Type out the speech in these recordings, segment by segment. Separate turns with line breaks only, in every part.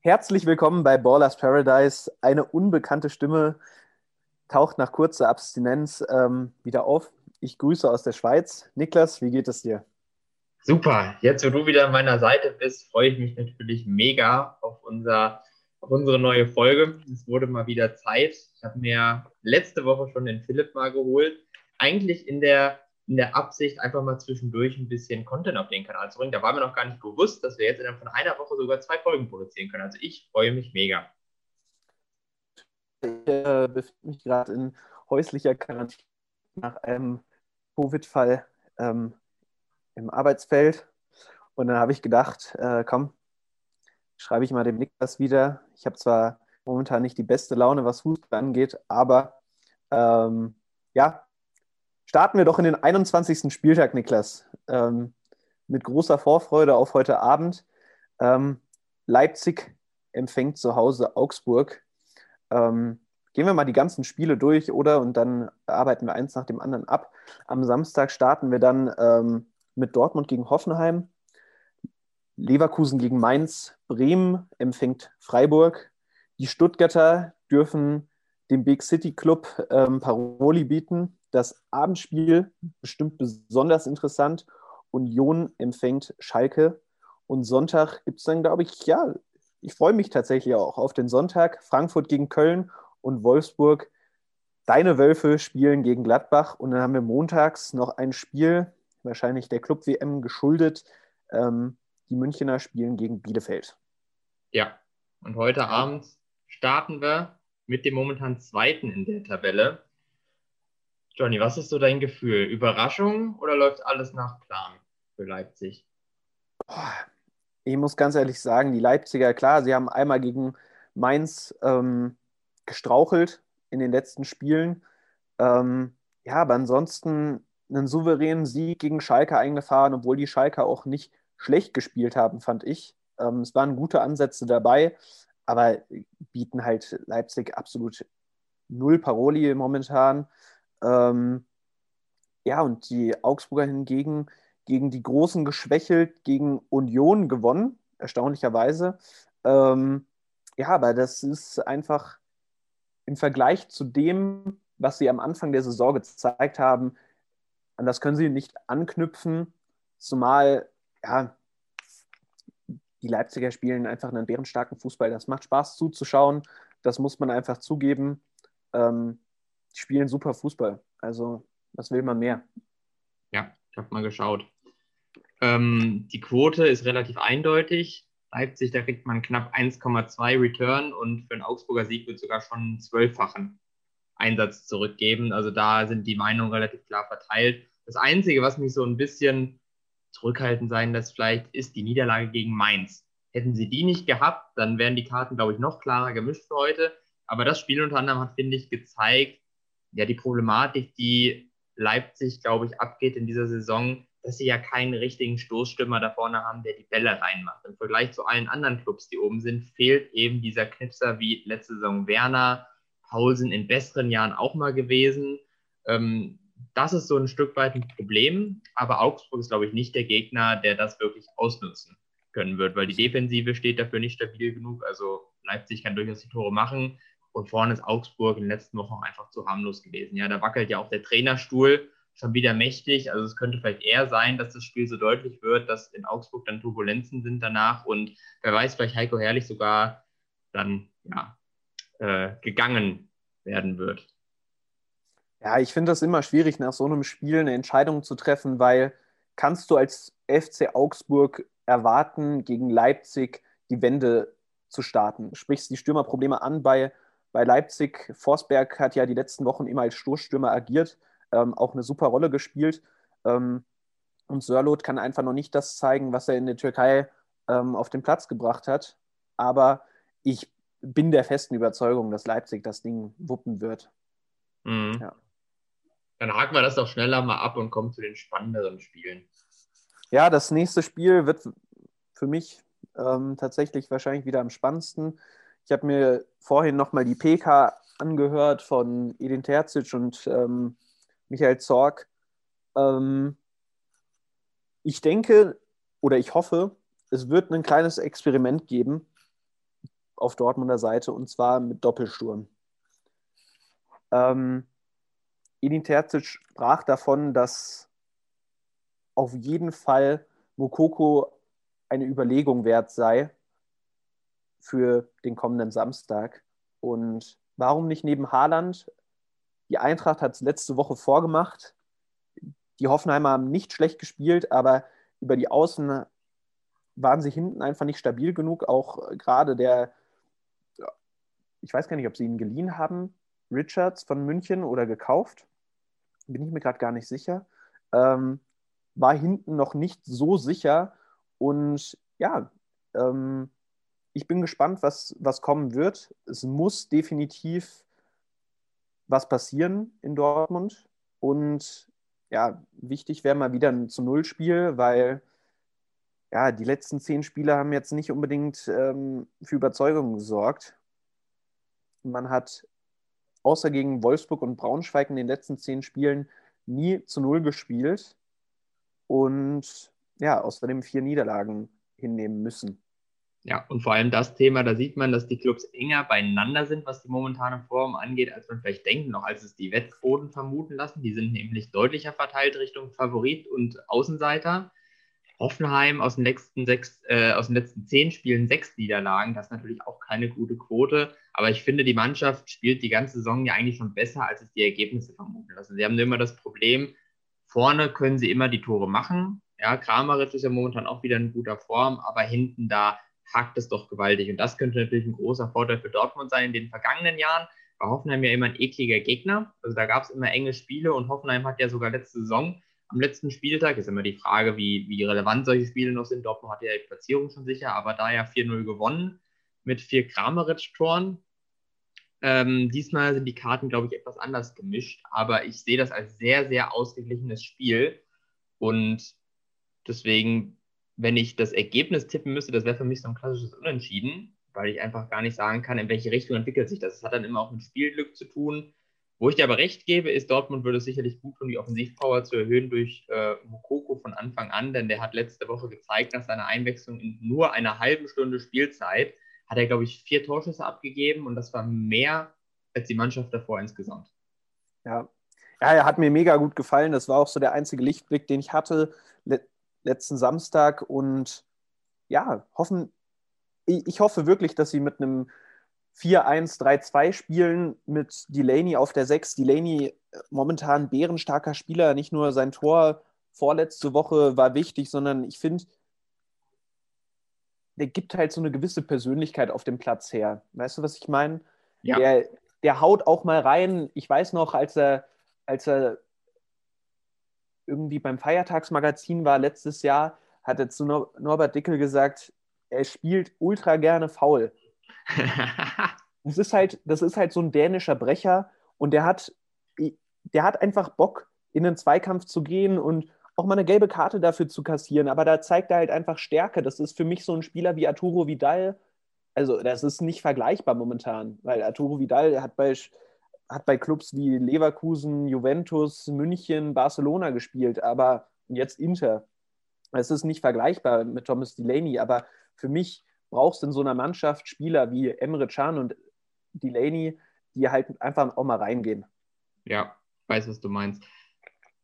Herzlich willkommen bei Ballers Paradise. Eine unbekannte Stimme taucht nach kurzer Abstinenz ähm, wieder auf. Ich grüße aus der Schweiz. Niklas, wie geht es dir?
Super. Jetzt, wo du wieder an meiner Seite bist, freue ich mich natürlich mega auf, unser, auf unsere neue Folge. Es wurde mal wieder Zeit. Ich habe mir letzte Woche schon den Philipp mal geholt. Eigentlich in der in der Absicht, einfach mal zwischendurch ein bisschen Content auf den Kanal zu bringen. Da war mir noch gar nicht bewusst, dass wir jetzt innerhalb von einer Woche sogar zwei Folgen produzieren können. Also ich freue mich mega.
Ich äh, befinde mich gerade in häuslicher Quarantäne nach einem Covid-Fall ähm, im Arbeitsfeld. Und dann habe ich gedacht, äh, komm, schreibe ich mal dem Niklas wieder. Ich habe zwar momentan nicht die beste Laune, was Fußball angeht, aber ähm, ja, Starten wir doch in den 21. Spieltag, Niklas. Ähm, mit großer Vorfreude auf heute Abend. Ähm, Leipzig empfängt zu Hause Augsburg. Ähm, gehen wir mal die ganzen Spiele durch, oder? Und dann arbeiten wir eins nach dem anderen ab. Am Samstag starten wir dann ähm, mit Dortmund gegen Hoffenheim. Leverkusen gegen Mainz. Bremen empfängt Freiburg. Die Stuttgarter dürfen dem Big City Club ähm, Paroli bieten das Abendspiel bestimmt besonders interessant. Union empfängt Schalke. Und Sonntag gibt es dann, glaube ich, ja, ich freue mich tatsächlich auch auf den Sonntag. Frankfurt gegen Köln und Wolfsburg. Deine Wölfe spielen gegen Gladbach. Und dann haben wir montags noch ein Spiel, wahrscheinlich der Club WM geschuldet. Ähm, die Münchner spielen gegen Bielefeld.
Ja, und heute Abend starten wir mit dem momentan zweiten in der Tabelle. Johnny, was ist so dein Gefühl? Überraschung oder läuft alles nach Plan für Leipzig?
Ich muss ganz ehrlich sagen, die Leipziger, klar, sie haben einmal gegen Mainz ähm, gestrauchelt in den letzten Spielen. Ähm, ja, aber ansonsten einen souveränen Sieg gegen Schalke eingefahren, obwohl die Schalke auch nicht schlecht gespielt haben, fand ich. Ähm, es waren gute Ansätze dabei, aber bieten halt Leipzig absolut null Paroli momentan. Ähm, ja, und die Augsburger hingegen gegen die Großen geschwächelt, gegen Union gewonnen, erstaunlicherweise. Ähm, ja, aber das ist einfach im Vergleich zu dem, was sie am Anfang der Saison gezeigt haben, an das können sie nicht anknüpfen, zumal ja, die Leipziger spielen einfach einen bärenstarken Fußball. Das macht Spaß zuzuschauen, das muss man einfach zugeben. Ähm, spielen super Fußball. Also, was will man mehr?
Ja, ich habe mal geschaut. Ähm, die Quote ist relativ eindeutig. Leipzig, da kriegt man knapp 1,2 Return und für einen Augsburger Sieg wird sogar schon einen zwölffachen Einsatz zurückgeben. Also da sind die Meinungen relativ klar verteilt. Das Einzige, was mich so ein bisschen zurückhaltend sein lässt, vielleicht ist die Niederlage gegen Mainz. Hätten sie die nicht gehabt, dann wären die Karten, glaube ich, noch klarer gemischt für heute. Aber das Spiel unter anderem hat, finde ich, gezeigt, ja, die Problematik, die Leipzig, glaube ich, abgeht in dieser Saison, dass sie ja keinen richtigen Stoßstürmer da vorne haben, der die Bälle reinmacht. Im Vergleich zu allen anderen Clubs, die oben sind, fehlt eben dieser Knipser wie letzte Saison Werner, Pausen in besseren Jahren auch mal gewesen. Ähm, das ist so ein Stück weit ein Problem, aber Augsburg ist, glaube ich, nicht der Gegner, der das wirklich ausnutzen können wird, weil die Defensive steht dafür nicht stabil genug. Also Leipzig kann durchaus die Tore machen. Und vorne ist Augsburg in den letzten Wochen einfach zu harmlos gewesen. Ja, da wackelt ja auch der Trainerstuhl schon wieder mächtig. Also es könnte vielleicht eher sein, dass das Spiel so deutlich wird, dass in Augsburg dann Turbulenzen sind danach und wer weiß, vielleicht Heiko Herrlich sogar dann ja, äh, gegangen werden wird.
Ja, ich finde das immer schwierig, nach so einem Spiel eine Entscheidung zu treffen, weil kannst du als FC Augsburg erwarten, gegen Leipzig die Wende zu starten? Sprichst die Stürmerprobleme an bei bei Leipzig. Forsberg hat ja die letzten Wochen immer als Stoßstürmer agiert, ähm, auch eine super Rolle gespielt. Ähm, und Sörlot kann einfach noch nicht das zeigen, was er in der Türkei ähm, auf den Platz gebracht hat. Aber ich bin der festen Überzeugung, dass Leipzig das Ding wuppen wird.
Mhm. Ja. Dann haken wir das doch schneller mal ab und kommen zu den spannenderen Spielen.
Ja, das nächste Spiel wird für mich ähm, tatsächlich wahrscheinlich wieder am spannendsten. Ich habe mir vorhin nochmal die PK angehört von Edin Terzic und ähm, Michael Zorg. Ähm, ich denke oder ich hoffe, es wird ein kleines Experiment geben. auf Dortmunder Seite und zwar mit Doppelsturm. Ähm, Edin Terzic sprach davon, dass auf jeden Fall Mokoko eine Überlegung wert sei für den kommenden Samstag. Und warum nicht neben Haaland? Die Eintracht hat es letzte Woche vorgemacht. Die Hoffenheimer haben nicht schlecht gespielt, aber über die Außen waren sie hinten einfach nicht stabil genug. Auch gerade der, ich weiß gar nicht, ob sie ihn geliehen haben, Richards von München oder gekauft. Bin ich mir gerade gar nicht sicher. Ähm, war hinten noch nicht so sicher. Und ja, ähm, ich bin gespannt, was, was kommen wird. Es muss definitiv was passieren in Dortmund. Und ja, wichtig wäre mal wieder ein zu Null-Spiel, weil ja, die letzten zehn Spiele haben jetzt nicht unbedingt ähm, für Überzeugung gesorgt. Man hat außer gegen Wolfsburg und Braunschweig in den letzten zehn Spielen nie zu Null gespielt und ja, außerdem vier Niederlagen hinnehmen müssen.
Ja, und vor allem das Thema, da sieht man, dass die Clubs enger beieinander sind, was die momentane Form angeht, als man vielleicht denkt, noch als es die Wettquoten vermuten lassen. Die sind nämlich deutlicher verteilt Richtung Favorit und Außenseiter. Hoffenheim aus den letzten sechs, äh, aus den letzten zehn Spielen sechs Niederlagen, das ist natürlich auch keine gute Quote. Aber ich finde, die Mannschaft spielt die ganze Saison ja eigentlich schon besser, als es die Ergebnisse vermuten lassen. Sie haben immer das Problem, vorne können sie immer die Tore machen. Ja, Kramaric ist ja momentan auch wieder in guter Form, aber hinten da hakt es doch gewaltig. Und das könnte natürlich ein großer Vorteil für Dortmund sein. In den vergangenen Jahren war Hoffenheim ja immer ein ekliger Gegner. Also da gab es immer enge Spiele und Hoffenheim hat ja sogar letzte Saison am letzten Spieltag, ist immer die Frage, wie, wie relevant solche Spiele noch sind. Dortmund hat ja die Platzierung schon sicher, aber da ja 4-0 gewonnen mit vier Kramaric-Toren. Ähm, diesmal sind die Karten, glaube ich, etwas anders gemischt, aber ich sehe das als sehr, sehr ausgeglichenes Spiel und deswegen wenn ich das Ergebnis tippen müsste, das wäre für mich so ein klassisches Unentschieden, weil ich einfach gar nicht sagen kann, in welche Richtung entwickelt sich das. Das hat dann immer auch mit Spielglück zu tun. Wo ich dir aber recht gebe, ist, Dortmund würde es sicherlich gut tun, die Offensivpower zu erhöhen durch äh, Mukoko von Anfang an, denn der hat letzte Woche gezeigt, nach seiner Einwechslung in nur einer halben Stunde Spielzeit hat er, glaube ich, vier Torschüsse abgegeben und das war mehr als die Mannschaft davor insgesamt.
Ja. ja, er hat mir mega gut gefallen. Das war auch so der einzige Lichtblick, den ich hatte letzten Samstag und ja, hoffen, ich hoffe wirklich, dass sie mit einem 4-1-3-2 spielen mit Delaney auf der 6. Delaney äh, momentan bärenstarker Spieler, nicht nur sein Tor vorletzte Woche war wichtig, sondern ich finde, der gibt halt so eine gewisse Persönlichkeit auf dem Platz her. Weißt du, was ich meine? Ja. Der, der haut auch mal rein. Ich weiß noch, als er, als er irgendwie beim Feiertagsmagazin war letztes Jahr, hat er zu Nor Norbert Dickel gesagt, er spielt ultra gerne faul. das, ist halt, das ist halt so ein dänischer Brecher und der hat, der hat einfach Bock, in den Zweikampf zu gehen und auch mal eine gelbe Karte dafür zu kassieren. Aber da zeigt er halt einfach Stärke. Das ist für mich so ein Spieler wie Arturo Vidal. Also, das ist nicht vergleichbar momentan, weil Arturo Vidal hat bei hat bei Clubs wie Leverkusen, Juventus, München, Barcelona gespielt, aber jetzt Inter. Es ist nicht vergleichbar mit Thomas Delaney, aber für mich brauchst du in so einer Mannschaft Spieler wie Emre Can und Delaney, die halt einfach auch mal reingehen.
Ja, weiß, was du meinst.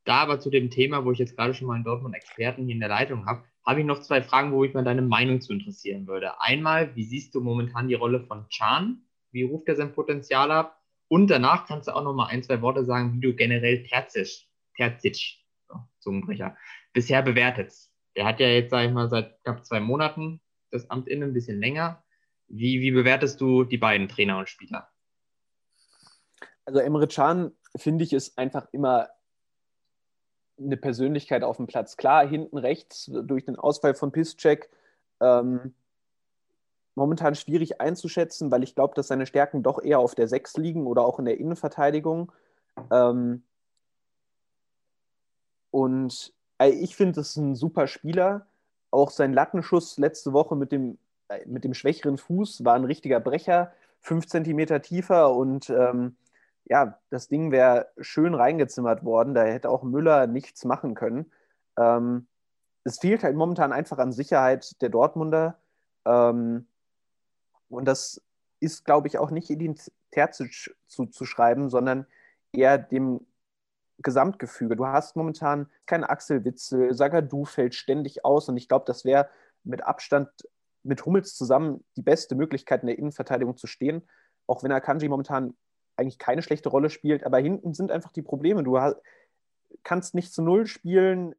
Da aber zu dem Thema, wo ich jetzt gerade schon mal einen Dortmund-Experten hier in der Leitung habe, habe ich noch zwei Fragen, wo ich mal deine Meinung zu interessieren würde. Einmal, wie siehst du momentan die Rolle von Can? Wie ruft er sein Potenzial ab? Und danach kannst du auch noch mal ein, zwei Worte sagen, wie du generell Terzic, Terzic, so, Zungenbrecher, bisher bewertet. Der hat ja jetzt, sag ich mal, seit knapp zwei Monaten das Amt inne, ein bisschen länger. Wie, wie bewertest du die beiden Trainer und Spieler?
Also Emre Can, finde ich, ist einfach immer eine Persönlichkeit auf dem Platz. Klar, hinten rechts durch den Ausfall von Piszczek ähm, momentan schwierig einzuschätzen, weil ich glaube, dass seine Stärken doch eher auf der 6 liegen oder auch in der Innenverteidigung. Ähm, und äh, ich finde, das ist ein super Spieler. Auch sein Lattenschuss letzte Woche mit dem, äh, mit dem schwächeren Fuß war ein richtiger Brecher, fünf Zentimeter tiefer und ähm, ja, das Ding wäre schön reingezimmert worden. Da hätte auch Müller nichts machen können. Ähm, es fehlt halt momentan einfach an Sicherheit der Dortmunder. Ähm, Und das ist, glaube ich, auch nicht identitär zu, zu, zu schreiben, sondern eher dem Gesamtgefüge. Du hast momentan keinen Axel Witzel, Sagadu fällt ständig aus und ich glaube, das wäre mit Abstand mit Hummels zusammen die beste Möglichkeit in der Innenverteidigung zu stehen, auch wenn Akanji momentan eigentlich keine schlechte Rolle spielt, aber hinten sind einfach die Probleme. Du hast, kannst nicht zu Null spielen.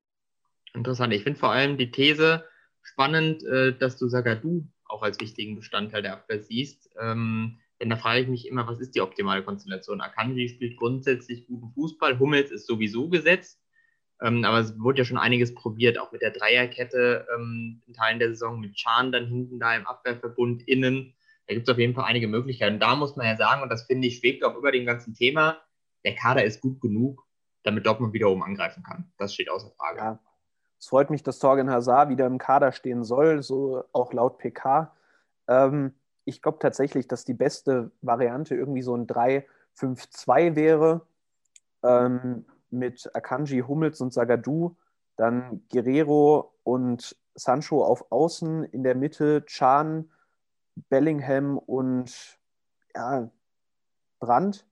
Interessant. Ich finde vor allem die These spannend, äh, dass du Sagadu auch als wichtigen Bestandteil der Abwehr siehst. Ähm, denn da frage ich mich immer, was ist die optimale Konstellation? Akanji spielt grundsätzlich guten Fußball, Hummels ist sowieso gesetzt. Ähm, aber es wurde ja schon einiges probiert, auch mit der Dreierkette ähm, in Teilen der Saison, mit Chan dann hinten da im Abwehrverbund innen. Da gibt es auf jeden Fall einige Möglichkeiten. Da muss man ja sagen, und das finde ich, schwebt auch über dem ganzen Thema, der Kader ist gut genug, damit Dortmund wieder oben angreifen kann. Das steht außer Frage.
Ja. Es freut mich, dass Torgen Hazard wieder im Kader stehen soll, so auch laut PK. Ähm, ich glaube tatsächlich, dass die beste Variante irgendwie so ein 3-5-2 wäre. Ähm, mit Akanji, Hummels und Sagadu. Dann Guerrero und Sancho auf Außen. In der Mitte Chan, Bellingham und ja, Brandt.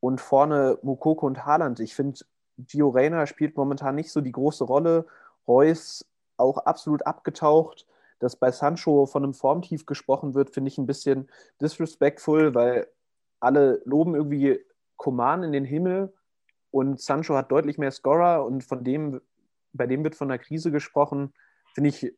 Und vorne Mukoko und Haaland. Ich finde, Gio Reyna spielt momentan nicht so die große Rolle. Reus auch absolut abgetaucht. Dass bei Sancho von einem Formtief gesprochen wird, finde ich ein bisschen disrespectful, weil alle loben irgendwie Koman in den Himmel und Sancho hat deutlich mehr Scorer und von dem, bei dem wird von einer Krise gesprochen, finde ich,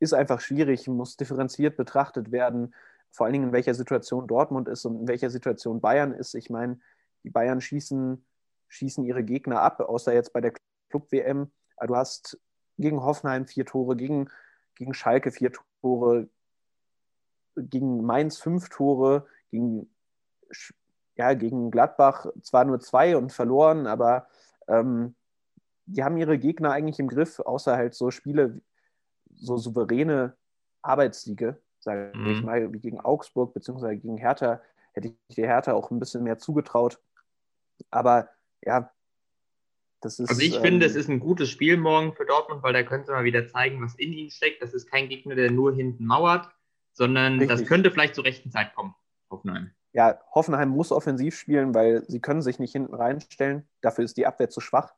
ist einfach schwierig, muss differenziert betrachtet werden, vor allen Dingen in welcher Situation Dortmund ist und in welcher Situation Bayern ist. Ich meine, die Bayern schießen, schießen ihre Gegner ab, außer jetzt bei der Club-WM. Du hast gegen Hoffenheim vier Tore, gegen, gegen Schalke vier Tore, gegen Mainz fünf Tore, gegen ja, gegen Gladbach zwar nur zwei und verloren, aber ähm, die haben ihre Gegner eigentlich im Griff, außer halt so Spiele, so souveräne Arbeitssiege, sage mhm. ich mal, wie gegen Augsburg beziehungsweise gegen Hertha, hätte ich der Hertha auch ein bisschen mehr zugetraut. Aber ja,
das ist. Also ich ähm, finde, es ist ein gutes Spiel morgen für Dortmund, weil da könnte man wieder zeigen, was in ihnen steckt. Das ist kein Gegner, der nur hinten mauert, sondern richtig. das könnte vielleicht zur rechten Zeit kommen. Hoffenheim
ja, Hoffenheim muss offensiv spielen, weil sie können sich nicht hinten reinstellen. Dafür ist die Abwehr zu schwach.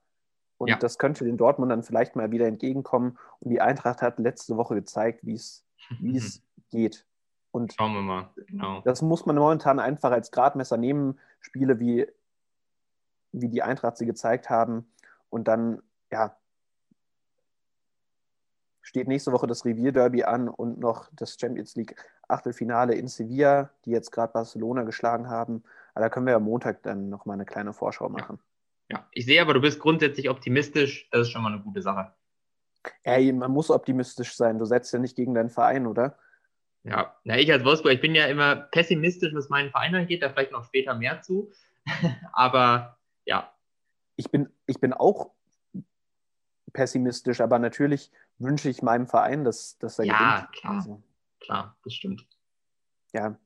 Und ja. das könnte den Dortmund dann vielleicht mal wieder entgegenkommen. Und die Eintracht hat letzte Woche gezeigt, wie es geht. Und
Schauen wir mal. Genau.
Das muss man momentan einfach als Gradmesser nehmen. Spiele wie, wie die Eintracht sie gezeigt haben. Und dann, ja, steht nächste Woche das Revierderby an und noch das Champions League Achtelfinale in Sevilla, die jetzt gerade Barcelona geschlagen haben. Aber da können wir am Montag dann nochmal eine kleine Vorschau machen.
Ja. ja, ich sehe aber, du bist grundsätzlich optimistisch. Das ist schon mal eine gute Sache.
Ey, man muss optimistisch sein. Du setzt ja nicht gegen deinen Verein, oder?
Ja, na, ich als Wolfsburg, ich bin ja immer pessimistisch, was meinen Verein angeht, da vielleicht noch später mehr zu. aber ja.
Ich bin, ich bin auch pessimistisch, aber natürlich wünsche ich meinem Verein, dass, dass er
ja, gewinnt. Ja, klar. Also, klar, das stimmt.
Ja.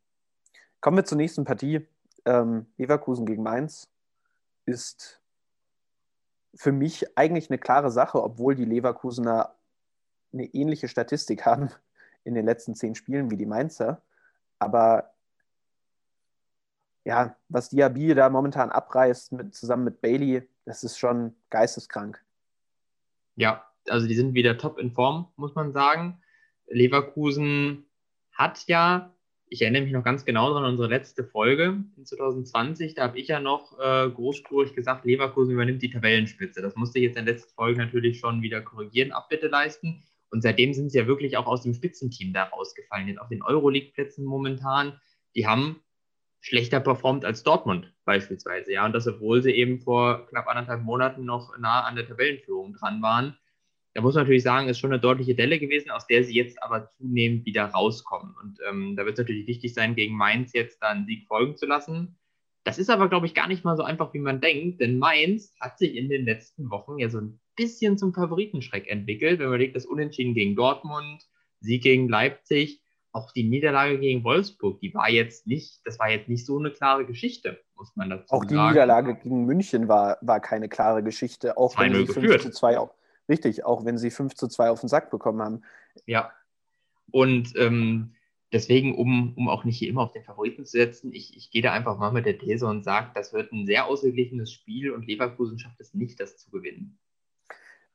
Kommen wir zur nächsten Partie. Ähm, Leverkusen gegen Mainz ist für mich eigentlich eine klare Sache, obwohl die Leverkusener eine ähnliche Statistik haben in den letzten zehn Spielen wie die Mainzer. Aber ja, was Diaby da momentan abreißt, mit, zusammen mit Bailey, das ist schon geisteskrank.
Ja, also die sind wieder top in Form, muss man sagen. Leverkusen hat ja, ich erinnere mich noch ganz genau an unsere letzte Folge in 2020, da habe ich ja noch äh, großspurig gesagt, Leverkusen übernimmt die Tabellenspitze. Das musste ich jetzt in der letzten Folge natürlich schon wieder korrigieren, Abbitte leisten. Und seitdem sind sie ja wirklich auch aus dem Spitzenteam da rausgefallen. Jetzt auf den Euroleague-Plätzen momentan. Die haben schlechter performt als Dortmund beispielsweise. Ja, und das, obwohl sie eben vor knapp anderthalb Monaten noch nah an der Tabellenführung dran waren. Da muss man natürlich sagen, ist schon eine deutliche Delle gewesen, aus der sie jetzt aber zunehmend wieder rauskommen. Und ähm, da wird es natürlich wichtig sein, gegen Mainz jetzt da einen Sieg folgen zu lassen. Das ist aber, glaube ich, gar nicht mal so einfach, wie man denkt, denn Mainz hat sich in den letzten Wochen ja so ein bisschen zum Favoritenschreck entwickelt. Wenn man überlegt, das Unentschieden gegen Dortmund, Sieg gegen Leipzig, auch die Niederlage gegen Wolfsburg, die war jetzt nicht, das war jetzt nicht so eine klare Geschichte, muss man dazu
auch sagen. Auch die Niederlage gegen München war, war keine klare Geschichte, auch wenn sie 5 zu 2 auch, richtig, auch wenn sie 5 zu 2 auf den Sack bekommen haben.
Ja. Und ähm, deswegen, um, um auch nicht hier immer auf den Favoriten zu setzen, ich, ich gehe da einfach mal mit der These und sage, das wird ein sehr ausgeglichenes Spiel und Leverkusen schafft es nicht, das zu gewinnen.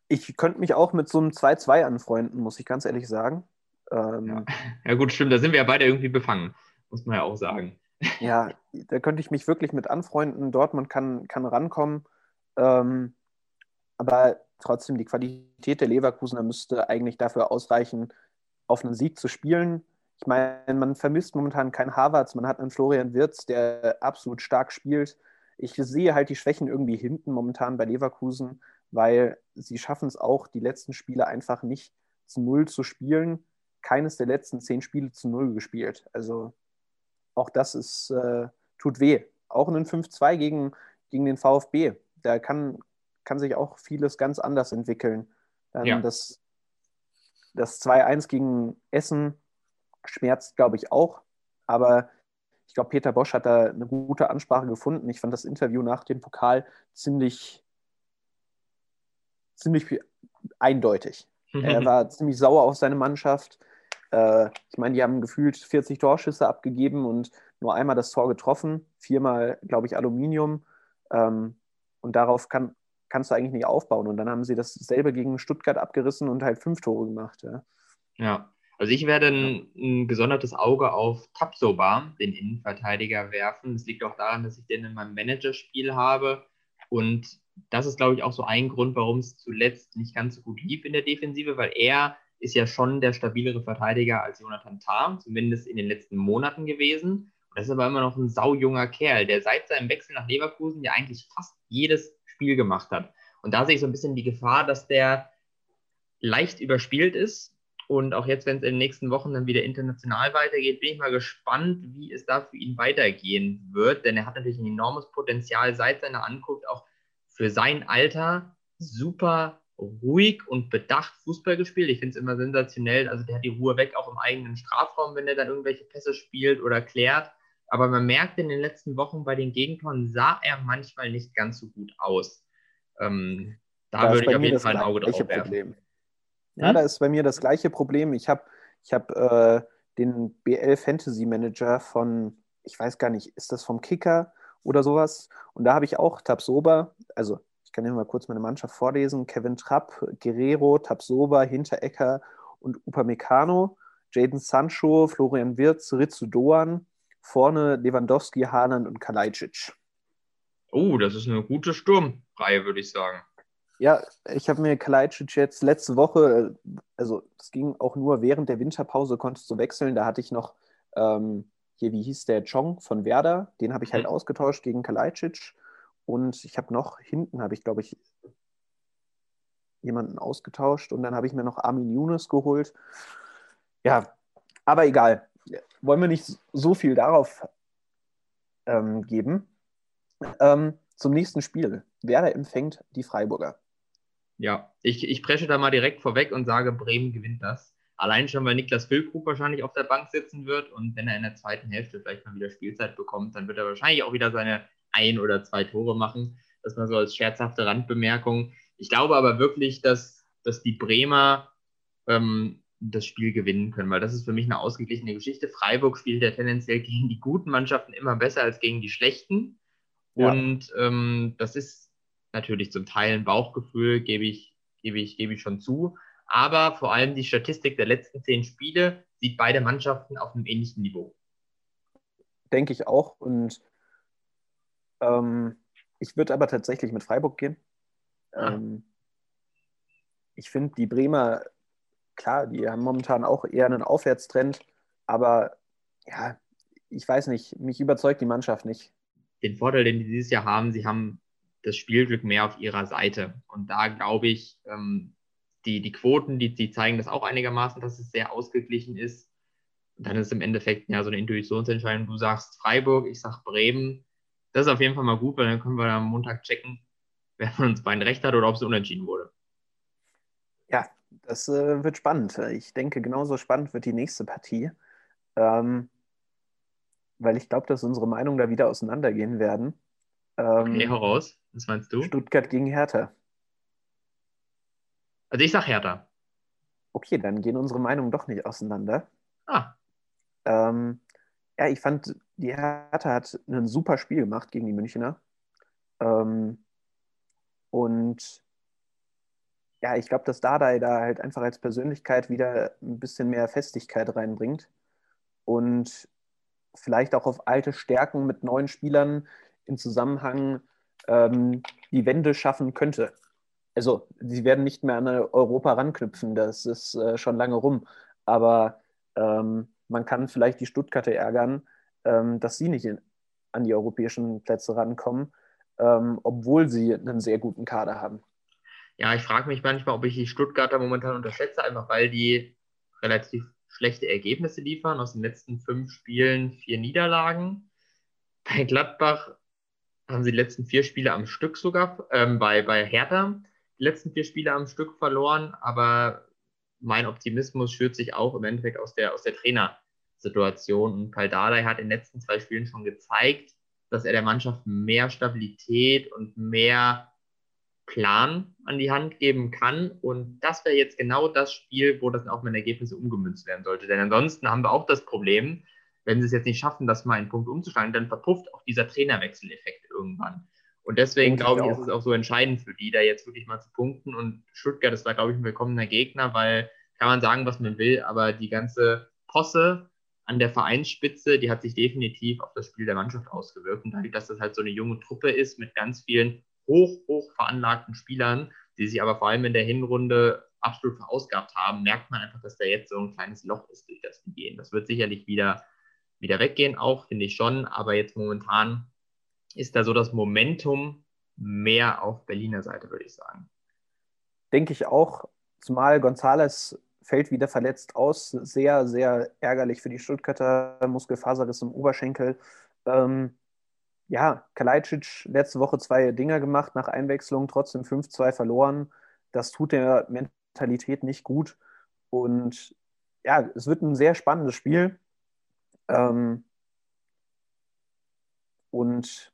Ich könnte mich auch mit so einem 2-2 anfreunden, muss ich ganz ehrlich sagen.
Ähm, ja. ja. gut, stimmt, da sind wir ja beide irgendwie befangen, muss man ja auch sagen.
Ja, da könnte ich mich wirklich mit anfreunden. Dortmund kann, kann rankommen. Ähm, aber trotzdem, die Qualität der Leverkusener müsste eigentlich dafür ausreichen, auf einen Sieg zu spielen. Ich meine, man vermisst momentan keinen Havertz, man hat einen Florian Wirz, der absolut stark spielt. Ich sehe halt die Schwächen irgendwie hinten momentan bei Leverkusen, weil sie schaffen es auch, die letzten Spiele einfach nicht zu Null zu spielen. Keines der letzten zehn Spiele zu Null gespielt. Also auch das ist, äh, tut weh. Auch ein 5-2 gegen, gegen den VfB. Da kann, kann sich auch vieles ganz anders entwickeln. Dann ja. Das, das 2-1 gegen Essen schmerzt, glaube ich, auch. Aber ich glaube, Peter Bosch hat da eine gute Ansprache gefunden. Ich fand das Interview nach dem Pokal ziemlich, ziemlich eindeutig. er war ziemlich sauer auf seine Mannschaft. Äh, ich meine, die haben gefühlt 40 Torschüsse abgegeben und nur einmal das Tor getroffen. Viermal, glaube ich, Aluminium. Ähm, und darauf kann, kannst du eigentlich nicht aufbauen. Und dann haben sie dasselbe gegen Stuttgart abgerissen und halt fünf Tore gemacht. Ja,
ja. also ich werde ein, ein gesondertes Auge auf Tapsoba, den Innenverteidiger, werfen. Das liegt auch daran, dass ich den in meinem Managerspiel habe. Und das ist, glaube ich, auch so ein Grund, warum es zuletzt nicht ganz so gut lief in der Defensive, weil er ist ja schon der stabilere Verteidiger als Jonathan Tah, zumindest in den letzten Monaten gewesen. Das ist aber immer noch ein saujunger Kerl, der seit seinem Wechsel nach Leverkusen ja eigentlich fast jedes Spiel gemacht hat. Und da sehe ich so ein bisschen die Gefahr, dass der leicht überspielt ist. Und auch jetzt, wenn es in den nächsten Wochen dann wieder international weitergeht, bin ich mal gespannt, wie es da für ihn weitergehen wird. Denn er hat natürlich ein enormes Potenzial seit seiner Ankunft auch für sein Alter super ruhig und bedacht Fußball gespielt. Ich finde es immer sensationell. Also der hat die Ruhe weg, auch im eigenen Strafraum, wenn er dann irgendwelche Pässe spielt oder klärt. Aber man merkt in den letzten Wochen bei den Gegentoren sah er manchmal nicht ganz so gut aus. Ähm, da, da würde ich auf jeden Fall ein Auge drauf
werfen. Ja, hm? da ist bei mir das gleiche Problem. Ich habe ich hab, äh, den BL Fantasy Manager von, ich weiß gar nicht, ist das vom Kicker oder sowas? Und da habe ich auch Tabsoba, also kann hier mal kurz meine Mannschaft vorlesen: Kevin Trapp, Guerrero, Tabsoba, Hinterecker und Upamecano, Jaden Sancho, Florian Wirz, Ritsu Doan, Vorne Lewandowski, Haaland und Kalajdzic.
Oh, das ist eine gute Sturmreihe, würde ich sagen.
Ja, ich habe mir Kalajdzic jetzt letzte Woche, also es ging auch nur während der Winterpause, konntest du wechseln. Da hatte ich noch, ähm, hier, wie hieß der, Chong von Werder, den habe ich halt mhm. ausgetauscht gegen Kalajdzic. Und ich habe noch, hinten habe ich, glaube ich, jemanden ausgetauscht und dann habe ich mir noch Armin Younes geholt. Ja, aber egal wollen wir nicht so viel darauf ähm, geben. Ähm, zum nächsten Spiel. Werder empfängt die Freiburger.
Ja, ich, ich presche da mal direkt vorweg und sage, Bremen gewinnt das. Allein schon, weil Niklas Füllkrug wahrscheinlich auf der Bank sitzen wird und wenn er in der zweiten Hälfte vielleicht mal wieder Spielzeit bekommt, dann wird er wahrscheinlich auch wieder seine ein oder zwei Tore machen. Das mal so als scherzhafte Randbemerkung. Ich glaube aber wirklich, dass, dass die Bremer ähm, das Spiel gewinnen können, weil das ist für mich eine ausgeglichene Geschichte. Freiburg spielt ja tendenziell gegen die guten Mannschaften immer besser als gegen die schlechten. Ja. Und ähm, das ist natürlich zum Teil ein Bauchgefühl, gebe ich, gebe, ich, gebe ich schon zu. Aber vor allem die Statistik der letzten zehn Spiele sieht beide Mannschaften auf einem ähnlichen Niveau.
Denke ich auch. Und ähm, ich würde aber tatsächlich mit Freiburg gehen. Ah. Ähm, ich finde, die Bremer klar, die haben momentan auch eher einen Aufwärtstrend, aber ja, ich weiß nicht, mich überzeugt die Mannschaft nicht.
Den Vorteil, den die dieses Jahr haben, sie haben das Spielglück mehr auf ihrer Seite. Und da glaube ich, ähm, die, die Quoten, die, die zeigen das auch einigermaßen, dass es sehr ausgeglichen ist. Und dann ist es im Endeffekt ja so eine Intuitionsentscheidung. Du sagst Freiburg, ich sag Bremen. Das ist auf jeden Fall mal gut, weil dann können wir am Montag checken, wer von uns beiden recht hat oder ob es unentschieden wurde.
Ja, das äh, wird spannend. Ich denke, genauso spannend wird die nächste Partie. Ähm, weil ich glaube, dass unsere Meinungen da wieder auseinandergehen werden.
Ähm, okay, heraus. Was meinst du?
Stuttgart gegen Hertha.
Also ich sag Hertha.
Okay, dann gehen unsere Meinungen doch nicht auseinander.
Ah.
Ähm, ja, ich fand, die Hertha hat ein super Spiel gemacht gegen die Münchner. Ähm, und ja, ich glaube, dass Dardai da halt einfach als Persönlichkeit wieder ein bisschen mehr Festigkeit reinbringt und vielleicht auch auf alte Stärken mit neuen Spielern im Zusammenhang ähm, die Wende schaffen könnte. Also, sie werden nicht mehr an Europa ranknüpfen, das ist äh, schon lange rum. Aber ähm, man kann vielleicht die Stuttgarter ärgern, ähm, dass sie nicht in, an die europäischen Plätze rankommen, ähm, obwohl sie einen sehr guten Kader haben.
Ja, ich frage mich manchmal, ob ich die Stuttgarter momentan unterschätze, einfach weil die relativ schlechte Ergebnisse liefern. Aus den letzten fünf Spielen vier Niederlagen. Bei Gladbach haben sie die letzten vier Spiele am Stück sogar, ähm, bei, bei Hertha die letzten vier Spiele am Stück verloren, aber mein Optimismus schürt sich auch im Endeffekt aus der, aus der Trainersituation. Und Paldadei hat in den letzten zwei Spielen schon gezeigt, dass er der Mannschaft mehr Stabilität und mehr Plan an die Hand geben kann. Und das wäre jetzt genau das Spiel, wo das auch mit Ergebnisse umgemünzt werden sollte. Denn ansonsten haben wir auch das Problem, wenn sie es jetzt nicht schaffen, das mal in Punkt umzuschlagen, dann verpufft auch dieser Trainerwechseleffekt irgendwann. Und deswegen und glaube ich, ist es auch so entscheidend für die, da jetzt wirklich mal zu punkten. Und Stuttgart ist da, glaube ich, ein willkommener Gegner, weil kann man sagen, was man will, aber die ganze Posse an der Vereinsspitze, die hat sich definitiv auf das Spiel der Mannschaft ausgewirkt. Und dadurch, dass das halt so eine junge Truppe ist mit ganz vielen hoch, hoch veranlagten Spielern, die sich aber vor allem in der Hinrunde absolut verausgabt haben, merkt man einfach, dass da jetzt so ein kleines Loch ist, durch das die gehen. Das wird sicherlich wieder, wieder weggehen, auch finde ich schon, aber jetzt momentan ist da so das Momentum mehr auf Berliner Seite, würde ich sagen.
Denke ich auch, zumal González fällt wieder verletzt aus. Sehr, sehr ärgerlich für die Stuttgarter Muskelfaserriss im Oberschenkel. Ähm, ja, Kalajdzic letzte Woche zwei Dinger gemacht nach Einwechslung, trotzdem 5-2 verloren. Das tut der Mentalität nicht gut. Und ja, es wird ein sehr spannendes Spiel. Ähm, und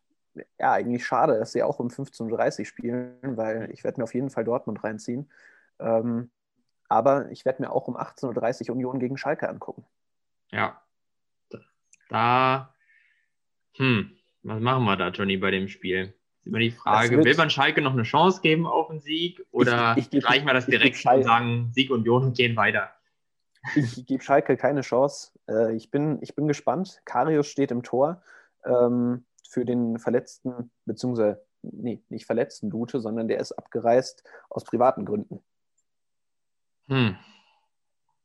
ja, eigentlich schade, dass sie auch um 15.30 Uhr spielen, weil ich werde mir auf jeden Fall Dortmund reinziehen. Ähm, aber ich werde mir auch um 18.30 Uhr Union gegen Schalke angucken.
Ja. Da, hm, was machen wir da, Johnny, bei dem Spiel? ist immer die Frage, will man Schalke noch eine Chance geben auf einen Sieg oder ich, ich streichen wir das direkt und sagen, Sieg Union und gehen weiter?
Ich gebe Schalke keine Chance. Äh, ich, bin, ich bin gespannt. Karius steht im Tor ähm, für den verletzten, beziehungsweise, nee, nicht verletzten Lute, sondern der ist abgereist aus privaten Gründen.
Hm.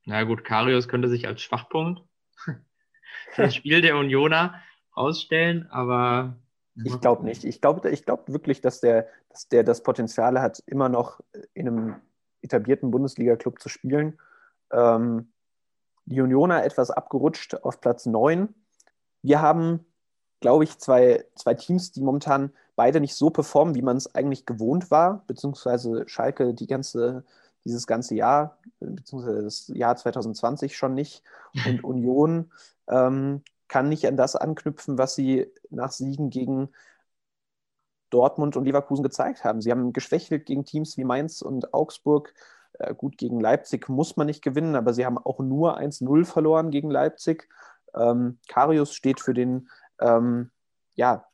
Na gut, Karius könnte sich als Schwachpunkt das Spiel der Unioner ausstellen, aber.
Ich glaube nicht. Ich glaube ich glaub wirklich, dass der, dass der das Potenzial hat, immer noch in einem etablierten Bundesliga-Club zu spielen. Ähm, die Unioner etwas abgerutscht auf Platz 9. Wir haben, glaube ich, zwei, zwei Teams, die momentan beide nicht so performen, wie man es eigentlich gewohnt war, beziehungsweise Schalke die ganze, dieses ganze Jahr, beziehungsweise das Jahr 2020 schon nicht. Und Union ähm, kann nicht an das anknüpfen, was sie nach Siegen gegen Dortmund und Leverkusen gezeigt haben. Sie haben geschwächelt gegen Teams wie Mainz und Augsburg. Äh, gut, gegen Leipzig muss man nicht gewinnen, aber sie haben auch nur 1-0 verloren gegen Leipzig. Ähm, Karius steht für den ähm, ja,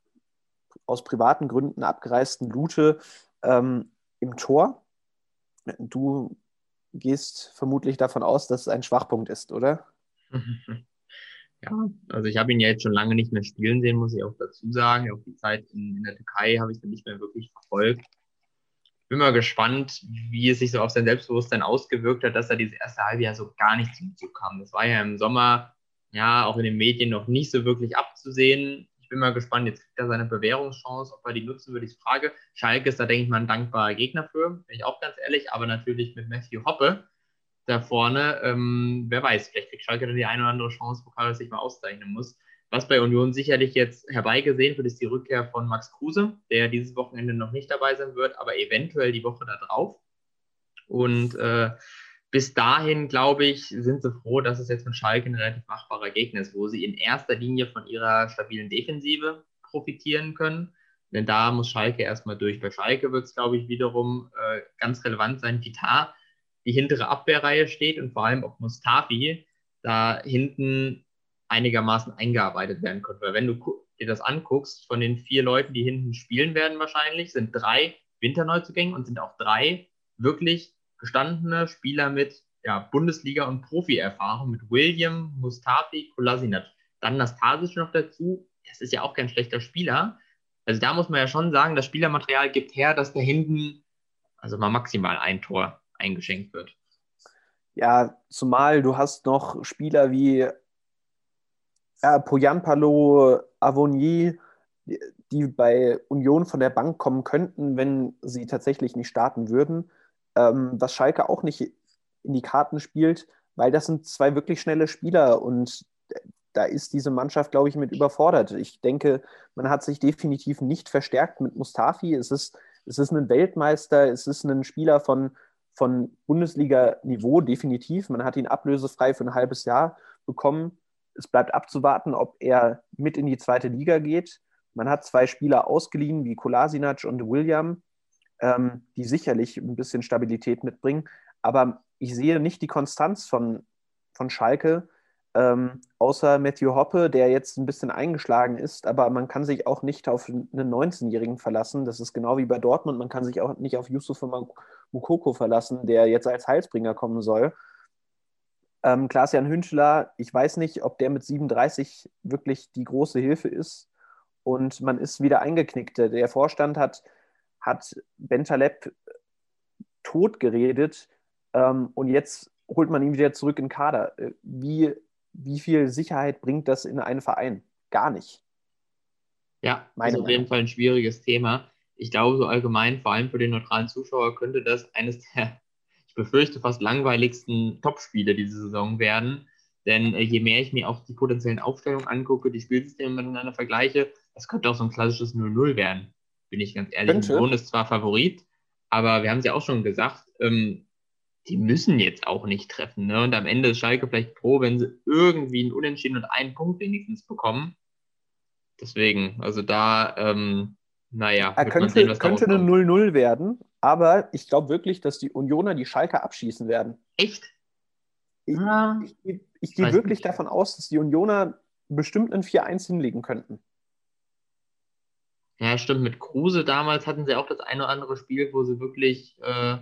aus privaten Gründen abgereisten Lute ähm, im Tor. Du gehst vermutlich davon aus, dass es ein Schwachpunkt ist, oder?
Ja, also ich habe ihn ja jetzt schon lange nicht mehr spielen sehen, muss ich auch dazu sagen. Auch die Zeit in, in der Türkei habe ich dann nicht mehr wirklich verfolgt. Bin mal gespannt, wie es sich so auf sein Selbstbewusstsein ausgewirkt hat, dass er dieses erste Halbjahr so gar nicht zum Zug kam. Das war ja im Sommer, ja, auch in den Medien noch nicht so wirklich abzusehen. Bin mal gespannt, jetzt kriegt er seine Bewährungschance, ob er die nutzen würde, ich frage. Schalke ist da, denke ich mal, ein dankbarer Gegner für, bin ich auch ganz ehrlich, aber natürlich mit Matthew Hoppe, da vorne. Ähm, wer weiß, vielleicht kriegt Schalke dann die eine oder andere Chance, wo Karl sich mal auszeichnen muss. Was bei Union sicherlich jetzt herbeigesehen wird, ist die Rückkehr von Max Kruse, der dieses Wochenende noch nicht dabei sein wird, aber eventuell die Woche da drauf. Und äh, bis dahin, glaube ich, sind sie froh, dass es jetzt mit Schalke ein relativ machbarer Gegner ist, wo sie in erster Linie von ihrer stabilen Defensive profitieren können. Denn da muss Schalke erstmal durch. Bei Schalke wird es, glaube ich, wiederum äh, ganz relevant sein, wie da die hintere Abwehrreihe steht und vor allem ob Mustafi da hinten einigermaßen eingearbeitet werden konnte. Weil wenn du dir das anguckst, von den vier Leuten, die hinten spielen werden wahrscheinlich, sind drei Winterneuzugänge und sind auch drei wirklich gestandene Spieler mit ja, Bundesliga- und Profi-Erfahrung, mit William, Mustafi, Kolasinac. Dann Nastasic noch dazu. Das ist ja auch kein schlechter Spieler. Also da muss man ja schon sagen, das Spielermaterial gibt her, dass da hinten also mal maximal ein Tor eingeschenkt wird.
Ja, zumal du hast noch Spieler wie ja, Poyanpalo, Avonier, die, die bei Union von der Bank kommen könnten, wenn sie tatsächlich nicht starten würden. Ähm, was Schalke auch nicht in die Karten spielt, weil das sind zwei wirklich schnelle Spieler und da ist diese Mannschaft, glaube ich, mit überfordert. Ich denke, man hat sich definitiv nicht verstärkt mit Mustafi. Es ist, es ist ein Weltmeister, es ist ein Spieler von, von Bundesliga-Niveau, definitiv. Man hat ihn ablösefrei für ein halbes Jahr bekommen. Es bleibt abzuwarten, ob er mit in die zweite Liga geht. Man hat zwei Spieler ausgeliehen, wie Kolasinac und William, ähm, die sicherlich ein bisschen Stabilität mitbringen. Aber ich sehe nicht die Konstanz von, von Schalke, ähm, außer Matthew Hoppe, der jetzt ein bisschen eingeschlagen ist, aber man kann sich auch nicht auf einen 19-Jährigen verlassen. Das ist genau wie bei Dortmund. Man kann sich auch nicht auf Yusuf Mukoko verlassen, der jetzt als Heilsbringer kommen soll. Ähm, Klaas-Jan Hünschler, ich weiß nicht, ob der mit 37 wirklich die große Hilfe ist. Und man ist wieder eingeknickt. Der Vorstand hat, hat Bentaleb tot geredet ähm, und jetzt holt man ihn wieder zurück in den Kader. Äh, wie wie viel Sicherheit bringt das in einen Verein? Gar nicht.
Ja, Meine ist auf jeden Fall ein schwieriges Thema. Ich glaube, so allgemein, vor allem für den neutralen Zuschauer, könnte das eines der, ich befürchte, fast langweiligsten Topspiele diese Saison werden. Denn äh, je mehr ich mir auch die potenziellen Aufstellungen angucke, die Spielsysteme miteinander vergleiche, das könnte auch so ein klassisches 0-0 werden, bin ich ganz ehrlich. Könnte. Union ist zwar Favorit, aber wir haben es ja auch schon gesagt, ähm, die müssen jetzt auch nicht treffen. Ne? Und am Ende ist Schalke vielleicht froh, wenn sie irgendwie einen Unentschieden und einen Punkt wenigstens bekommen. Deswegen, also da, ähm, naja.
Er könnte, sehen, könnte eine 0-0 werden, aber ich glaube wirklich, dass die Unioner die Schalke abschießen werden.
Echt?
Ich, ah, ich, ich, ich gehe wirklich nicht. davon aus, dass die Unioner bestimmt ein 4-1 hinlegen könnten.
Ja, stimmt. Mit Kruse damals hatten sie auch das eine oder andere Spiel, wo sie wirklich äh,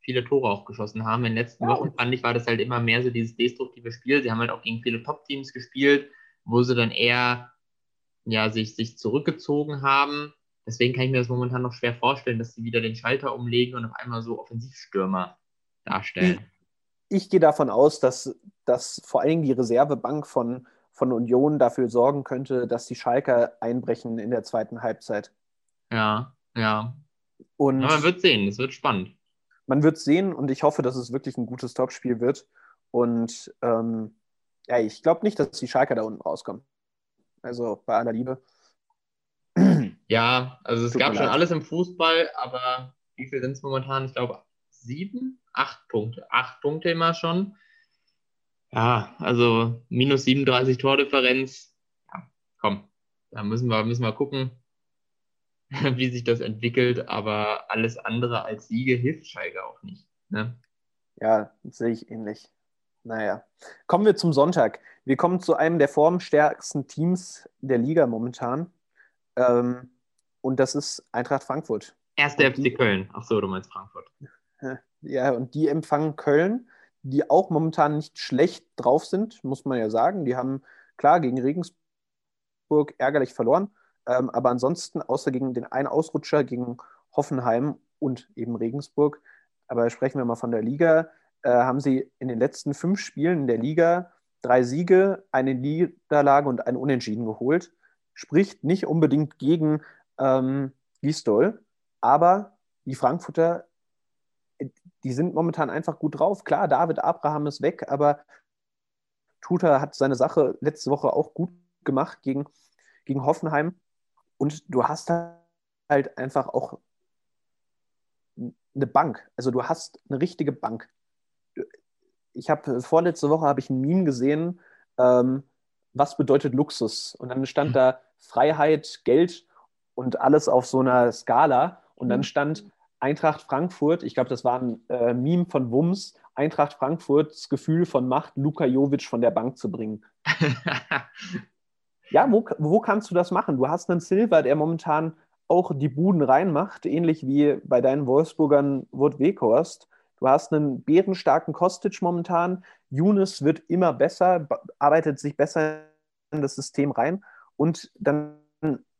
viele Tore auch geschossen haben. In den letzten ja. Wochen fand ich, war das halt immer mehr so dieses destruktive Spiel. Sie haben halt auch gegen viele Top-Teams gespielt, wo sie dann eher ja, sich, sich zurückgezogen haben. Deswegen kann ich mir das momentan noch schwer vorstellen, dass sie wieder den Schalter umlegen und auf einmal so Offensivstürmer darstellen.
Ich, ich gehe davon aus, dass, dass vor allen Dingen die Reservebank von, von Union dafür sorgen könnte, dass die Schalker einbrechen in der zweiten Halbzeit.
Ja, ja. Und ja, man wird sehen, es wird spannend
man wird sehen und ich hoffe, dass es wirklich ein gutes Topspiel wird. Und ähm, ja, ich glaube nicht, dass die Schalker da unten rauskommen. Also bei aller Liebe.
Ja, also es Tut gab schon leid. alles im Fußball, aber wie viel sind es momentan? Ich glaube sieben, acht Punkte. Acht Punkte immer schon. Ja, also minus 37 Tordifferenz. Ja, komm, da müssen wir, müssen wir gucken. wie sich das entwickelt, aber alles andere als Siege hilft Schalke auch nicht. Ne?
Ja, sehe ich ähnlich. Naja, kommen wir zum Sonntag. Wir kommen zu einem der formstärksten Teams der Liga momentan. Ähm, und das ist Eintracht Frankfurt.
Erste FC Köln. Ach so, du meinst Frankfurt.
Ja, und die empfangen Köln, die auch momentan nicht schlecht drauf sind, muss man ja sagen. Die haben klar gegen Regensburg ärgerlich verloren, ähm, aber ansonsten, außer gegen den einen Ausrutscher gegen Hoffenheim und eben Regensburg, aber sprechen wir mal von der Liga, äh, haben sie in den letzten fünf Spielen in der Liga drei Siege, eine Niederlage und ein Unentschieden geholt. Spricht nicht unbedingt gegen ähm, Gisdol, aber die Frankfurter, die sind momentan einfach gut drauf. Klar, David Abraham ist weg, aber Tuta hat seine Sache letzte Woche auch gut gemacht gegen, gegen Hoffenheim. Und du hast halt einfach auch eine Bank. Also du hast eine richtige Bank. Ich habe vorletzte Woche habe ich ein Meme gesehen, ähm, was bedeutet Luxus? Und dann stand da Freiheit, Geld und alles auf so einer Skala. Und dann mhm. stand Eintracht Frankfurt, ich glaube, das war ein äh, Meme von Wums, Eintracht Frankfurts Gefühl von Macht, Luka Jovic von der Bank zu bringen. ja, wo, wo kannst du das machen? Du hast einen Silver, der momentan auch die Buden reinmacht, ähnlich wie bei deinen Wolfsburgern Wout Weghorst. Du hast einen bärenstarken Kostic momentan. Younes wird immer besser, arbeitet sich besser in das System rein. Und dann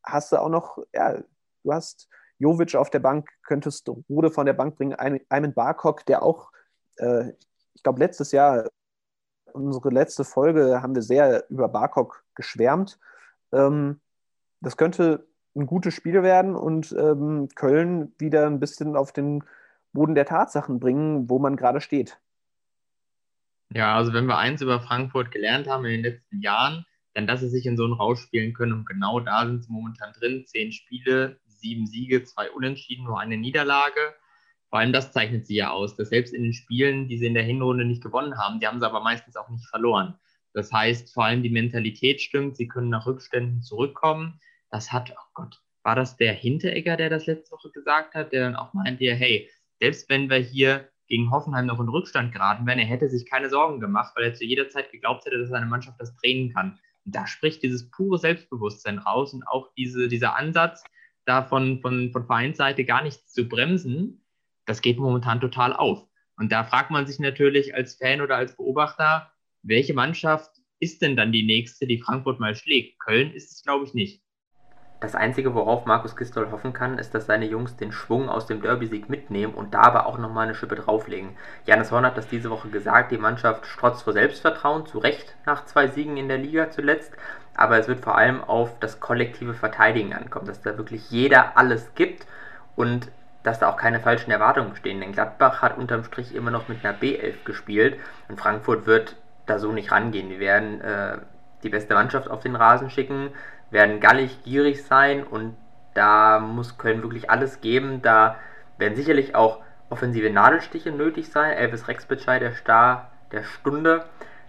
hast du auch noch, ja, du hast Jovic auf der Bank, könntest Rode von der Bank bringen, einen Barkok, der auch, äh, ich glaube, letztes Jahr, unsere letzte Folge, haben wir sehr über Barkok geschwärmt. Ähm, das könnte ein gutes Spiel werden und ähm, Köln wieder ein bisschen auf den Boden der Tatsachen bringen, wo man gerade steht.
Ja, also wenn wir eins über Frankfurt gelernt haben in den letzten Jahren, dann dass sie sich in so einen Rausch spielen können und genau da sind sie momentan drin. Zehn Spiele, sieben Siege, zwei Unentschieden, nur eine Niederlage. Vor allem das zeichnet sie ja aus, dass selbst in den Spielen, die sie in der Hinrunde nicht gewonnen haben, die haben sie aber meistens auch nicht verloren. Das heißt, vor allem die Mentalität stimmt, sie können nach Rückständen zurückkommen. Das hat, oh Gott, war das der Hinteregger, der das letzte Woche gesagt hat, der dann auch meinte, hey, selbst wenn wir hier gegen Hoffenheim noch in Rückstand geraten wären, er hätte sich keine Sorgen gemacht, weil er zu jeder Zeit geglaubt hätte, dass seine Mannschaft das drehen kann. Und da spricht dieses pure Selbstbewusstsein raus und auch diese, dieser Ansatz, da von, von, von Vereinsseite gar nichts zu bremsen, das geht momentan total auf. Und da fragt man sich natürlich als Fan oder als Beobachter, welche Mannschaft ist denn dann die nächste, die Frankfurt mal schlägt? Köln ist es, glaube ich, nicht.
Das Einzige, worauf Markus Gistol hoffen kann, ist, dass seine Jungs den Schwung aus dem Derby-Sieg mitnehmen und da aber auch nochmal eine Schippe drauflegen. Janis Horn hat das diese Woche gesagt, die Mannschaft strotzt vor Selbstvertrauen, zu Recht nach zwei Siegen in der Liga zuletzt, aber es wird vor allem auf das kollektive Verteidigen ankommen, dass da wirklich jeder alles gibt und dass da auch keine falschen Erwartungen bestehen. Denn Gladbach hat unterm Strich immer noch mit einer B11 gespielt und Frankfurt wird da so nicht rangehen. Die werden äh, die beste Mannschaft auf den Rasen schicken, werden gallig, gierig sein und da muss Köln wirklich alles geben. Da werden sicherlich auch offensive Nadelstiche nötig sein. Elvis Rexbitschei, der Star der Stunde,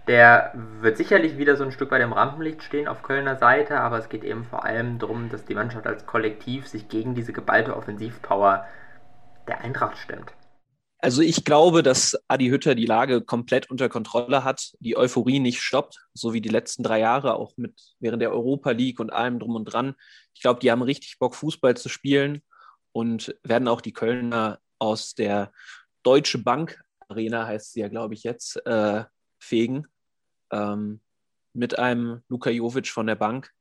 der wird sicherlich wieder so ein Stück weit im Rampenlicht stehen auf Kölner Seite, aber es geht eben vor allem darum, dass die Mannschaft als Kollektiv sich gegen diese geballte Offensivpower der Eintracht stemmt.
Also ich glaube, dass Adi Hütter die Lage komplett unter Kontrolle hat, die Euphorie nicht stoppt, so wie die letzten drei Jahre, auch mit während der Europa League und allem drum und dran. Ich glaube, die haben richtig Bock, Fußball zu spielen und werden auch die Kölner aus der Deutsche Bank Arena, heißt sie ja, glaube ich, jetzt, äh, fegen. Ähm, mit einem Luka Jovic von der Bank.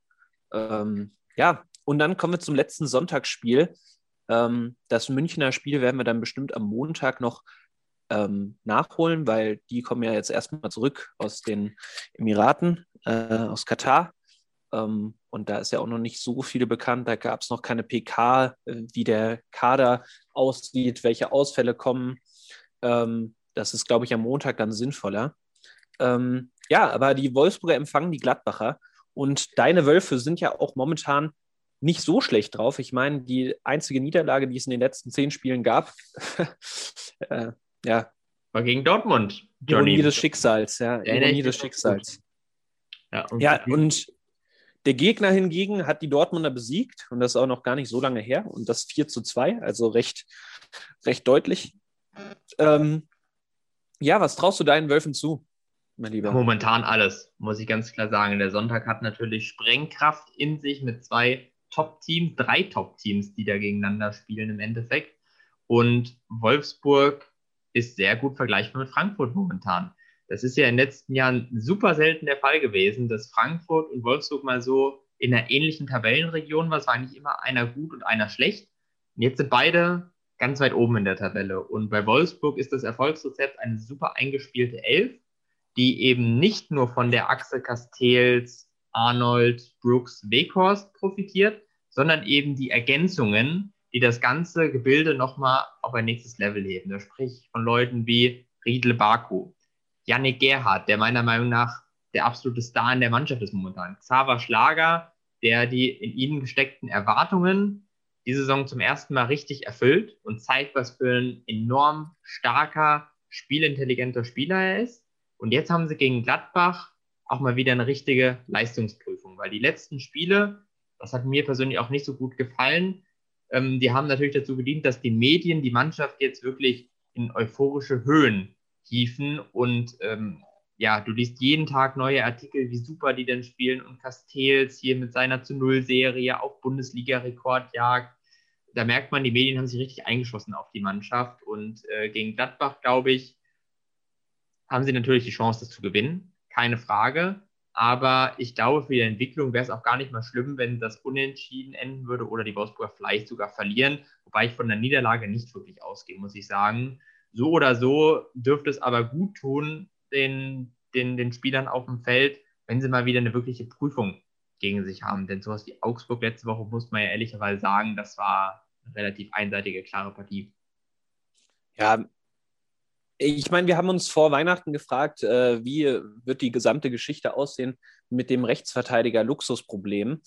Ähm, ja, und dann kommen wir zum letzten Sonntagsspiel. Ähm, das Münchner Spiel werden wir dann bestimmt am Montag noch ähm, nachholen, weil die kommen ja jetzt erstmal zurück aus den Emiraten, äh, aus Katar. Ähm, und da ist ja auch noch nicht so viele bekannt. Da gab es noch keine PK, äh, wie der Kader aussieht, welche Ausfälle kommen. Ähm, das ist, glaube ich, am Montag dann sinnvoller. Ähm, ja, aber die Wolfsburger empfangen die Gladbacher. Und deine Wölfe sind ja auch momentan nicht so schlecht drauf. Ich meine, die einzige Niederlage, die es in den letzten zehn Spielen gab,
äh, ja. War gegen Dortmund.
Johnny. Ironie des Schicksals, ja. ja Ironie des Schicksals. Ja und, ja, und der Gegner hingegen hat die Dortmunder besiegt und das ist auch noch gar nicht so lange her und das 4 zu 2, also recht, recht deutlich. Ähm, ja, was traust du deinen Wölfen zu,
mein Lieber? Momentan alles, muss ich ganz klar sagen. Der Sonntag hat natürlich Sprengkraft in sich mit zwei Top-Teams, drei Top-Teams, die da gegeneinander spielen im Endeffekt. Und Wolfsburg ist sehr gut vergleichbar mit Frankfurt momentan. Das ist ja in den letzten Jahren super selten der Fall gewesen, dass Frankfurt und Wolfsburg mal so in einer ähnlichen Tabellenregion war. Es war eigentlich immer einer gut und einer schlecht. Und jetzt sind beide ganz weit oben in der Tabelle. Und bei Wolfsburg ist das Erfolgsrezept eine super eingespielte Elf, die eben nicht nur von der Achse Castells, Arnold, Brooks, Weghorst profitiert, sondern eben die Ergänzungen, die das ganze Gebilde nochmal auf ein nächstes Level heben. Da sprich von Leuten wie Riedle Baku, Yannick Gerhardt, der meiner Meinung nach der absolute Star in der Mannschaft ist momentan. Xaver Schlager, der die in ihnen gesteckten Erwartungen diese Saison zum ersten Mal richtig erfüllt und zeigt, was für ein enorm starker, spielintelligenter Spieler er ist. Und jetzt haben sie gegen Gladbach auch mal wieder eine richtige Leistungsprüfung, weil die letzten Spiele, das hat mir persönlich auch nicht so gut gefallen, ähm, die haben natürlich dazu gedient, dass die Medien die Mannschaft jetzt wirklich in euphorische Höhen hieven. Und ähm, ja, du liest jeden Tag neue Artikel, wie super die denn spielen. Und Castells hier mit seiner zu Null Serie auf Bundesliga-Rekordjagd. Da merkt man, die Medien haben sich richtig eingeschossen auf die Mannschaft. Und äh, gegen Gladbach, glaube ich, haben sie natürlich die Chance, das zu gewinnen, keine Frage. Aber ich glaube, für die Entwicklung wäre es auch gar nicht mal schlimm, wenn das unentschieden enden würde oder die Wolfsburger vielleicht sogar verlieren. Wobei ich von der Niederlage nicht wirklich ausgehe, muss ich sagen. So oder so dürfte es aber gut tun, den, den, den Spielern auf dem Feld, wenn sie mal wieder eine wirkliche Prüfung gegen sich haben. Denn sowas wie Augsburg letzte Woche muss man ja ehrlicherweise sagen, das war eine relativ einseitige, klare Partie.
Ja, ich meine, wir haben uns vor Weihnachten gefragt, äh, wie wird die gesamte Geschichte aussehen mit dem Rechtsverteidiger Luxusproblem.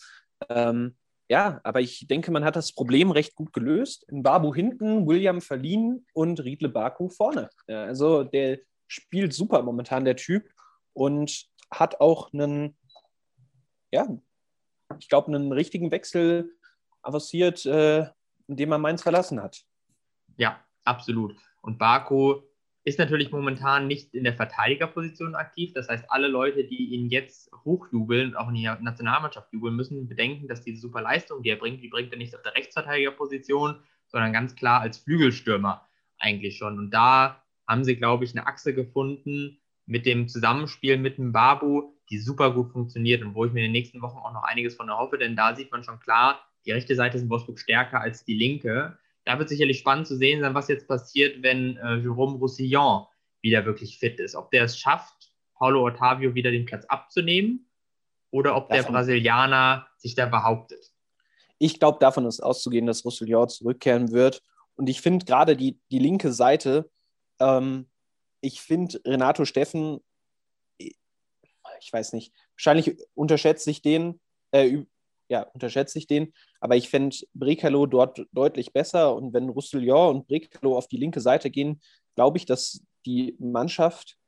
Ähm, ja, aber ich denke, man hat das Problem recht gut gelöst. In Babu hinten, William verliehen und Riedle Baku vorne. Ja, also der spielt super momentan, der Typ, und hat auch einen, ja, ich glaube, einen richtigen Wechsel avanciert, äh, indem er Mainz verlassen hat.
Ja, absolut. Und Baku ist natürlich momentan nicht in der Verteidigerposition aktiv. Das heißt, alle Leute, die ihn jetzt hochjubeln, auch in die Nationalmannschaft jubeln, müssen bedenken, dass diese super Leistung, die er bringt, die bringt er nicht auf der Rechtsverteidigerposition, sondern ganz klar als Flügelstürmer eigentlich schon. Und da haben sie, glaube ich, eine Achse gefunden mit dem Zusammenspiel mit dem Babu, die super gut funktioniert und wo ich mir in den nächsten Wochen auch noch einiges von erhoffe, denn da sieht man schon klar, die rechte Seite ist in Wolfsburg stärker als die linke da wird sicherlich spannend zu sehen sein, was jetzt passiert, wenn äh, Jerome Roussillon wieder wirklich fit ist. Ob der es schafft, Paulo Ottavio wieder den Platz abzunehmen oder ob davon, der Brasilianer sich da behauptet.
Ich glaube, davon ist auszugehen, dass Roussillon zurückkehren wird. Und ich finde gerade die, die linke Seite, ähm, ich finde Renato Steffen, ich weiß nicht, wahrscheinlich unterschätzt sich den, äh, ja, unterschätze ich den. Aber ich fände Brekalo dort deutlich besser. Und wenn Roussillon und Brekalo auf die linke Seite gehen, glaube ich, dass die Mannschaft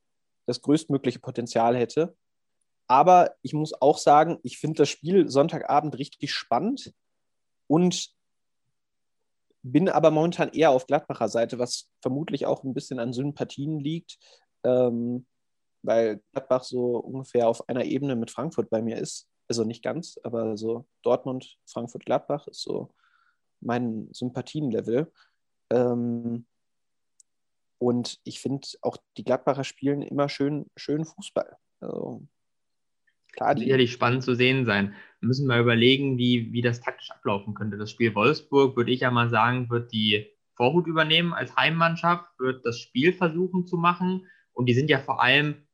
das größtmögliche Potenzial hätte. Aber ich muss auch sagen, ich finde das Spiel Sonntagabend richtig spannend und bin aber momentan eher auf Gladbacher Seite, was vermutlich auch ein bisschen an Sympathien liegt, ähm, weil Gladbach so ungefähr auf einer Ebene mit Frankfurt bei mir ist also nicht ganz, aber so Dortmund, Frankfurt, Gladbach ist so mein Sympathienlevel. Ähm, und ich finde auch die Gladbacher spielen immer schön, schön Fußball. Also,
klar, die sicherlich spannend zu sehen sein. Wir müssen mal überlegen, wie, wie das taktisch ablaufen könnte. Das Spiel Wolfsburg, würde ich ja mal sagen, wird die Vorhut übernehmen als Heimmannschaft, wird das Spiel versuchen zu machen. Und die sind ja vor allem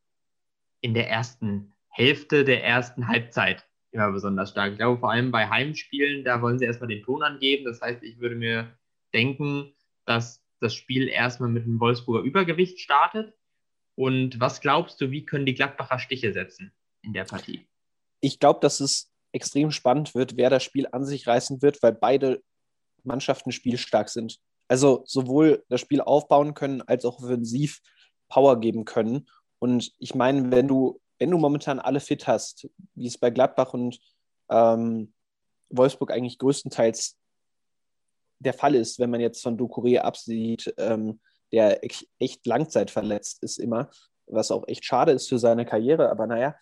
in der ersten Hälfte der ersten Halbzeit immer besonders stark. Ich glaube, vor allem bei Heimspielen, da wollen sie erstmal den Ton angeben. Das heißt, ich würde mir denken, dass das Spiel erstmal mit einem Wolfsburger Übergewicht startet. Und was glaubst du, wie können die Gladbacher Stiche setzen in der Partie?
Ich glaube, dass es extrem spannend wird, wer das Spiel an sich reißen wird, weil beide Mannschaften spielstark sind. Also sowohl das Spiel aufbauen können, als auch offensiv Power geben können. Und ich meine, wenn du wenn du momentan alle fit hast, wie es bei Gladbach und ähm, Wolfsburg eigentlich größtenteils der Fall ist, wenn man jetzt von Ducouré absieht, ähm, der echt langzeitverletzt ist immer, was auch echt schade ist für seine Karriere. Aber naja,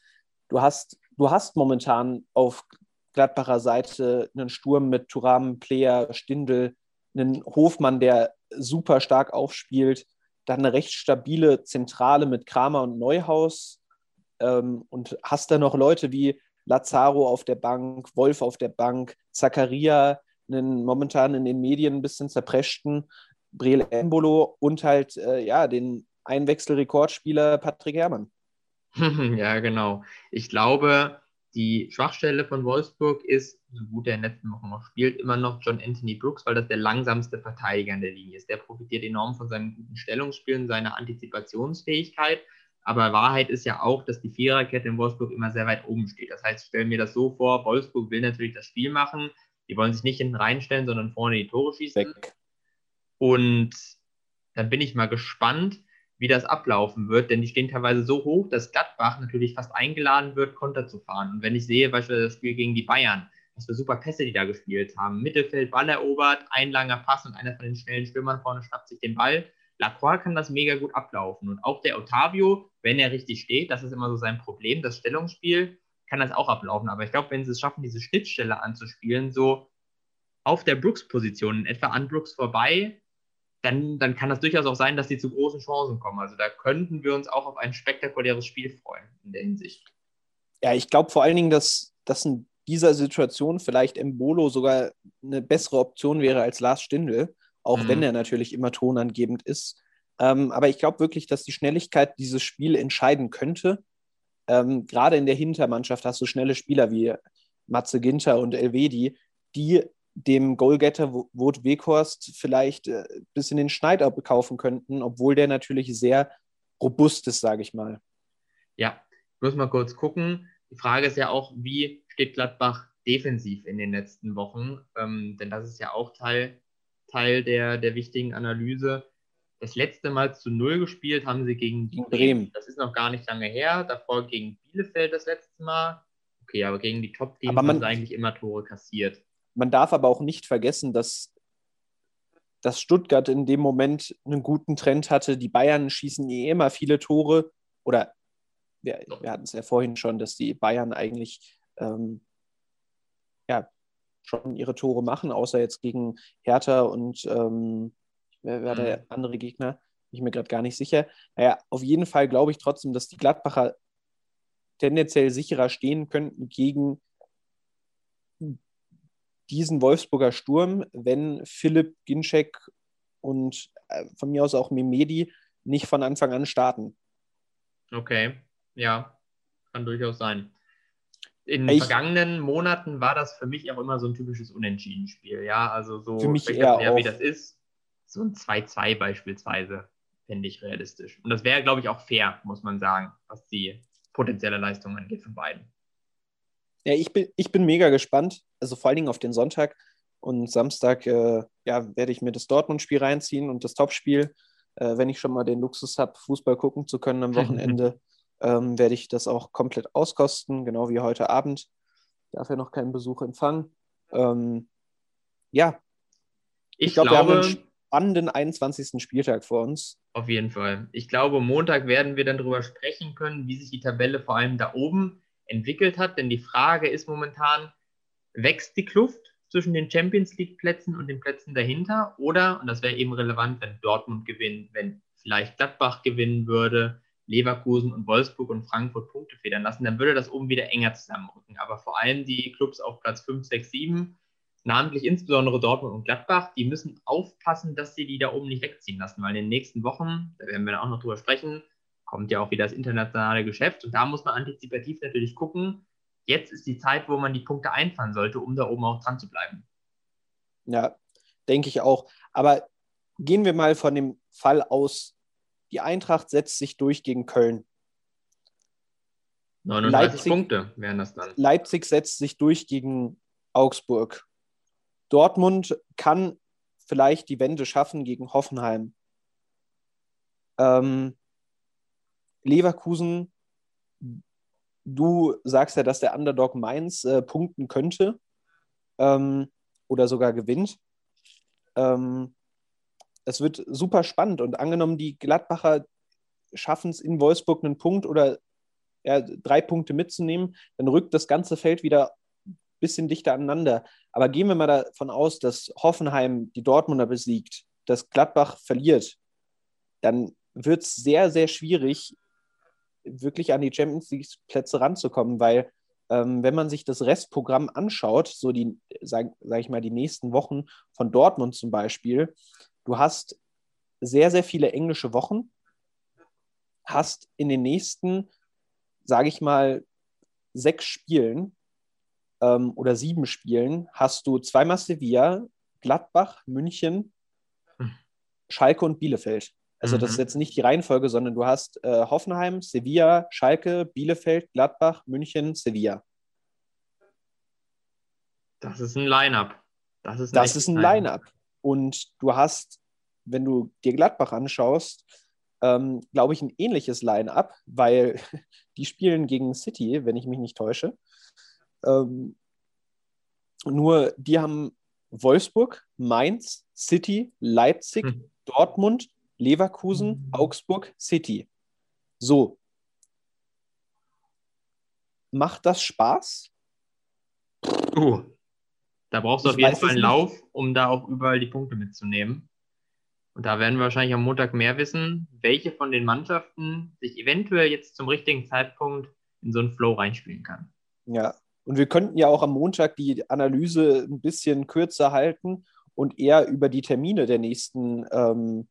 du hast, du hast momentan auf Gladbacher Seite einen Sturm mit Turam, Player, Stindel, einen Hofmann, der super stark aufspielt, dann eine recht stabile Zentrale mit Kramer und Neuhaus, ähm, und hast da noch Leute wie Lazaro auf der Bank, Wolf auf der Bank, Zakaria, einen momentan in den Medien ein bisschen zerpreschten, Breel Embolo und halt äh, ja, den Einwechselrekordspieler Patrick Herrmann.
ja, genau. Ich glaube, die Schwachstelle von Wolfsburg ist, so gut er in den letzten Wochen noch spielt, immer noch John Anthony Brooks, weil das der langsamste Verteidiger in der Linie ist. Der profitiert enorm von seinem guten Stellungsspiel und seiner Antizipationsfähigkeit. Aber Wahrheit ist ja auch, dass die Viererkette in Wolfsburg immer sehr weit oben steht. Das heißt, ich stelle mir das so vor, Wolfsburg will natürlich das Spiel machen. Die wollen sich nicht hinten reinstellen, sondern vorne die Tore schießen. Weg. Und dann bin ich mal gespannt, wie das ablaufen wird, denn die stehen teilweise so hoch, dass Gladbach natürlich fast eingeladen wird, Konter zu fahren. Und wenn ich sehe beispielsweise das Spiel gegen die Bayern, was für super Pässe die da gespielt haben. Mittelfeld, Ball erobert, ein langer Pass und einer von den schnellen Stürmern vorne schnappt sich den Ball. Lacroix kann das mega gut ablaufen. Und auch der Otavio, wenn er richtig steht, das ist immer so sein Problem, das Stellungsspiel, kann das auch ablaufen. Aber ich glaube, wenn sie es schaffen, diese Schnittstelle anzuspielen, so auf der Brooks-Position, etwa an Brooks vorbei, dann, dann kann das durchaus auch sein, dass sie zu großen Chancen kommen. Also da könnten wir uns auch auf ein spektakuläres Spiel freuen in der Hinsicht.
Ja, ich glaube vor allen Dingen, dass das in dieser Situation vielleicht Embolo sogar eine bessere Option wäre als Lars Stindl, auch mhm. wenn er natürlich immer tonangebend ist. Ähm, aber ich glaube wirklich, dass die Schnelligkeit dieses Spiel entscheiden könnte. Ähm, Gerade in der Hintermannschaft hast du schnelle Spieler wie Matze Ginter und Elvedi, die dem Goalgetter Wout Weghorst vielleicht äh, bis in den Schneid abkaufen könnten, obwohl der natürlich sehr robust ist, sage ich mal.
Ja, ich muss mal kurz gucken. Die Frage ist ja auch, wie steht Gladbach defensiv in den letzten Wochen? Ähm, denn das ist ja auch Teil, Teil der, der wichtigen Analyse. Das letzte Mal zu Null gespielt haben sie gegen Bremen. Bremen. Das ist noch gar nicht lange her. Davor gegen Bielefeld das letzte Mal. Okay, aber gegen die Top-Teams haben sie eigentlich immer Tore kassiert.
Man darf aber auch nicht vergessen, dass, dass Stuttgart in dem Moment einen guten Trend hatte. Die Bayern schießen eh immer viele Tore. Oder wir, wir hatten es ja vorhin schon, dass die Bayern eigentlich ähm, ja, schon ihre Tore machen, außer jetzt gegen Hertha und ähm, wer war der mhm. andere Gegner? Bin ich mir gerade gar nicht sicher. Naja, auf jeden Fall glaube ich trotzdem, dass die Gladbacher tendenziell sicherer stehen könnten gegen diesen Wolfsburger Sturm, wenn Philipp Ginczek und äh, von mir aus auch Mimedi nicht von Anfang an starten.
Okay, ja, kann durchaus sein. In den vergangenen Monaten war das für mich auch immer so ein typisches Unentschieden-Spiel. Ja, also so
für mich eher
wie das ist. So ein 2-2 beispielsweise fände ich realistisch. Und das wäre, glaube ich, auch fair, muss man sagen, was die potenzielle Leistung angeht von beiden.
Ja, ich bin, ich bin mega gespannt. Also vor allen Dingen auf den Sonntag und Samstag äh, ja, werde ich mir das Dortmund-Spiel reinziehen und das Topspiel. Äh, wenn ich schon mal den Luxus habe, Fußball gucken zu können am Wochenende, ähm, werde ich das auch komplett auskosten, genau wie heute Abend. Darf ja noch keinen Besuch empfangen. Ähm, ja,
ich, ich glaube, wir haben
einen spannenden 21. Spieltag vor uns.
Auf jeden Fall. Ich glaube, Montag werden wir dann darüber sprechen können, wie sich die Tabelle vor allem da oben entwickelt hat. Denn die Frage ist momentan, wächst die Kluft zwischen den Champions League-Plätzen und den Plätzen dahinter? Oder, und das wäre eben relevant, wenn Dortmund gewinnt, wenn vielleicht Gladbach gewinnen würde, Leverkusen und Wolfsburg und Frankfurt Punkte federn lassen, dann würde das oben wieder enger zusammenrücken. Aber vor allem die Clubs auf Platz 5, 6, 7, namentlich insbesondere Dortmund und Gladbach, die müssen aufpassen, dass sie die da oben nicht wegziehen lassen, weil in den nächsten Wochen, da werden wir auch noch drüber sprechen, kommt ja auch wieder das internationale Geschäft und da muss man antizipativ natürlich gucken, jetzt ist die Zeit, wo man die Punkte einfahren sollte, um da oben auch dran zu bleiben.
Ja, denke ich auch. Aber gehen wir mal von dem Fall aus, die Eintracht setzt sich durch gegen Köln.
39 Leipzig, Punkte wären das dann.
Leipzig setzt sich durch gegen Augsburg. Dortmund kann vielleicht die Wende schaffen gegen Hoffenheim. Ähm, Leverkusen, du sagst ja, dass der Underdog Mainz äh, punkten könnte ähm, oder sogar gewinnt. Ähm, es wird super spannend und angenommen, die Gladbacher schaffen es in Wolfsburg einen Punkt oder ja, drei Punkte mitzunehmen, dann rückt das ganze Feld wieder ein bisschen dichter aneinander. Aber gehen wir mal davon aus, dass Hoffenheim die Dortmunder besiegt, dass Gladbach verliert, dann wird es sehr, sehr schwierig, wirklich an die Champions League-Plätze ranzukommen, weil ähm, wenn man sich das Restprogramm anschaut, so die, sag, sag ich mal, die nächsten Wochen von Dortmund zum Beispiel, du hast sehr, sehr viele englische Wochen, hast in den nächsten, sage ich mal, sechs Spielen ähm, oder sieben Spielen, hast du zweimal Sevilla, Gladbach, München, hm. Schalke und Bielefeld. Also mhm. das ist jetzt nicht die Reihenfolge, sondern du hast äh, Hoffenheim, Sevilla, Schalke, Bielefeld, Gladbach, München, Sevilla.
Das ist ein Line-up.
Das ist das ist ein Line-up. Und du hast, wenn du dir Gladbach anschaust, ähm, glaube ich, ein ähnliches Line-up, weil die spielen gegen City, wenn ich mich nicht täusche. Ähm, Nur die haben Wolfsburg, Mainz, City, Leipzig,
Hm.
Dortmund, Leverkusen, Augsburg, City. So. Macht das Spaß?
Uh, da brauchst du
Ich
auf jeden Fall einen
nicht.
Lauf, um da auch überall die Punkte mitzunehmen. Und da werden wir wahrscheinlich am Montag mehr wissen, welche von den Mannschaften sich eventuell jetzt zum richtigen Zeitpunkt in so einen Flow reinspielen kann.
Ja. Und wir könnten ja auch am Montag die Analyse ein bisschen kürzer halten und eher über die Termine der nächsten, ähm,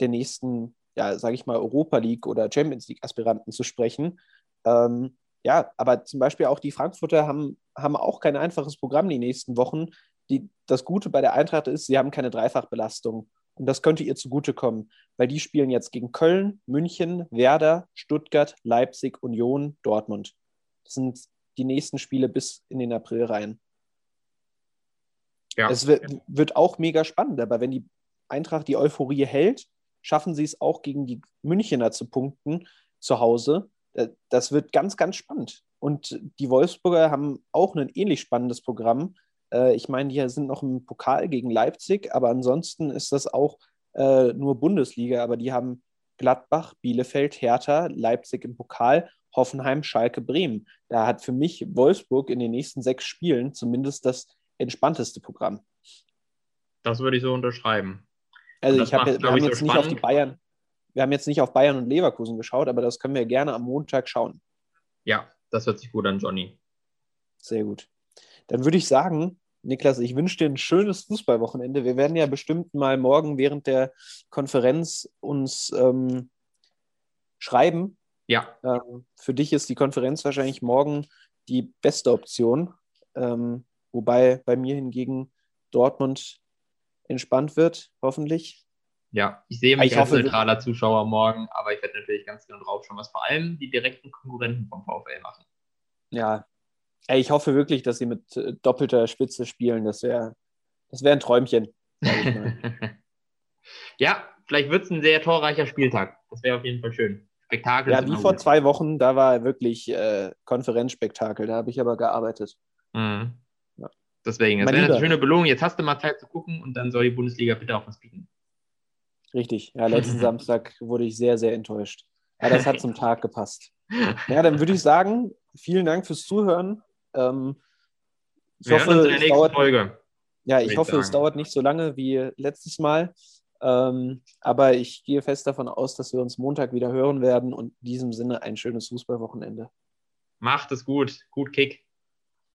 der nächsten, ja, sage ich mal, Europa League oder Champions League Aspiranten zu sprechen. Ähm, ja, aber zum Beispiel auch die Frankfurter haben, haben auch kein einfaches Programm die nächsten Wochen. Die, das Gute bei der Eintracht ist, sie haben keine Dreifachbelastung. Und das könnte ihr zugutekommen, weil die spielen jetzt gegen Köln, München, Werder, Stuttgart, Leipzig, Union, Dortmund. Das sind die nächsten Spiele bis in den April rein.
Ja,
Es wird, wird auch mega spannend, aber wenn die Eintracht die Euphorie hält, schaffen sie es auch gegen die Münchener zu punkten zu Hause. Äh, Das wird ganz, ganz spannend. Und die Wolfsburger haben auch ein ähnlich spannendes Programm. Äh, Ich meine, die sind noch im Pokal gegen Leipzig, aber ansonsten ist das auch äh, nur Bundesliga. Aber die haben Gladbach, Bielefeld, Hertha, Leipzig im Pokal, Hoffenheim, Schalke, Bremen. Da hat für mich Wolfsburg in den nächsten sechs Spielen zumindest das entspannteste Programm.
das würde ich so unterschreiben.
Also ich hab,
macht's,
wir
glaub
haben
ich, so
jetzt nicht auf die. Bayern, wir haben jetzt nicht auf Bayern und Leverkusen geschaut, aber das können wir gerne am Montag schauen.
Ja, das hört sich gut an, Johnny.
Sehr gut. Dann würde ich sagen, Niklas, ich wünsche dir ein schönes Fußballwochenende. Wir werden ja bestimmt mal morgen während der Konferenz uns ähm, schreiben.
Ja,
Ähm, für dich ist die Konferenz wahrscheinlich morgen die beste Option, ähm, wobei bei mir hingegen Dortmund entspannt wird, hoffentlich.
Ja. Ich sehe mich
Ich
als
hoffe,
neutraler Zuschauer morgen, aber ich werde natürlich ganz genau drauf schauen, was vor allem die direkten Konkurrenten vom VfL machen.
Ja, ey, ich hoffe wirklich, dass sie mit äh, doppelter Spitze spielen. Das wäre das wär ein Träumchen. sag ich mal.
ja, vielleicht wird es ein sehr torreicher Spieltag. Das wäre auf jeden Fall schön. Spektakel
ja, wie vor
gut.
zwei Wochen, da war wirklich äh, Konferenzspektakel. Da habe ich aber gearbeitet.
Mhm.
Ja.
Deswegen, das wäre eine schöne Belohnung. Jetzt hast du mal Zeit zu gucken und dann soll die Bundesliga bitte auch was bieten.
Richtig. Ja, letzten Samstag wurde ich sehr, sehr enttäuscht. Ja, das hat zum Tag gepasst. Ja, dann würde ich sagen, vielen Dank fürs Zuhören. Ähm, ich
Wir
hoffe, es dauert,
Folge.
ja,
ich
hoffe, es
sagen.
dauert nicht so lange wie letztes Mal. Ähm, aber ich gehe fest davon aus, dass wir uns Montag wieder hören werden und in diesem Sinne ein schönes Fußballwochenende.
Macht es gut. Gut Kick.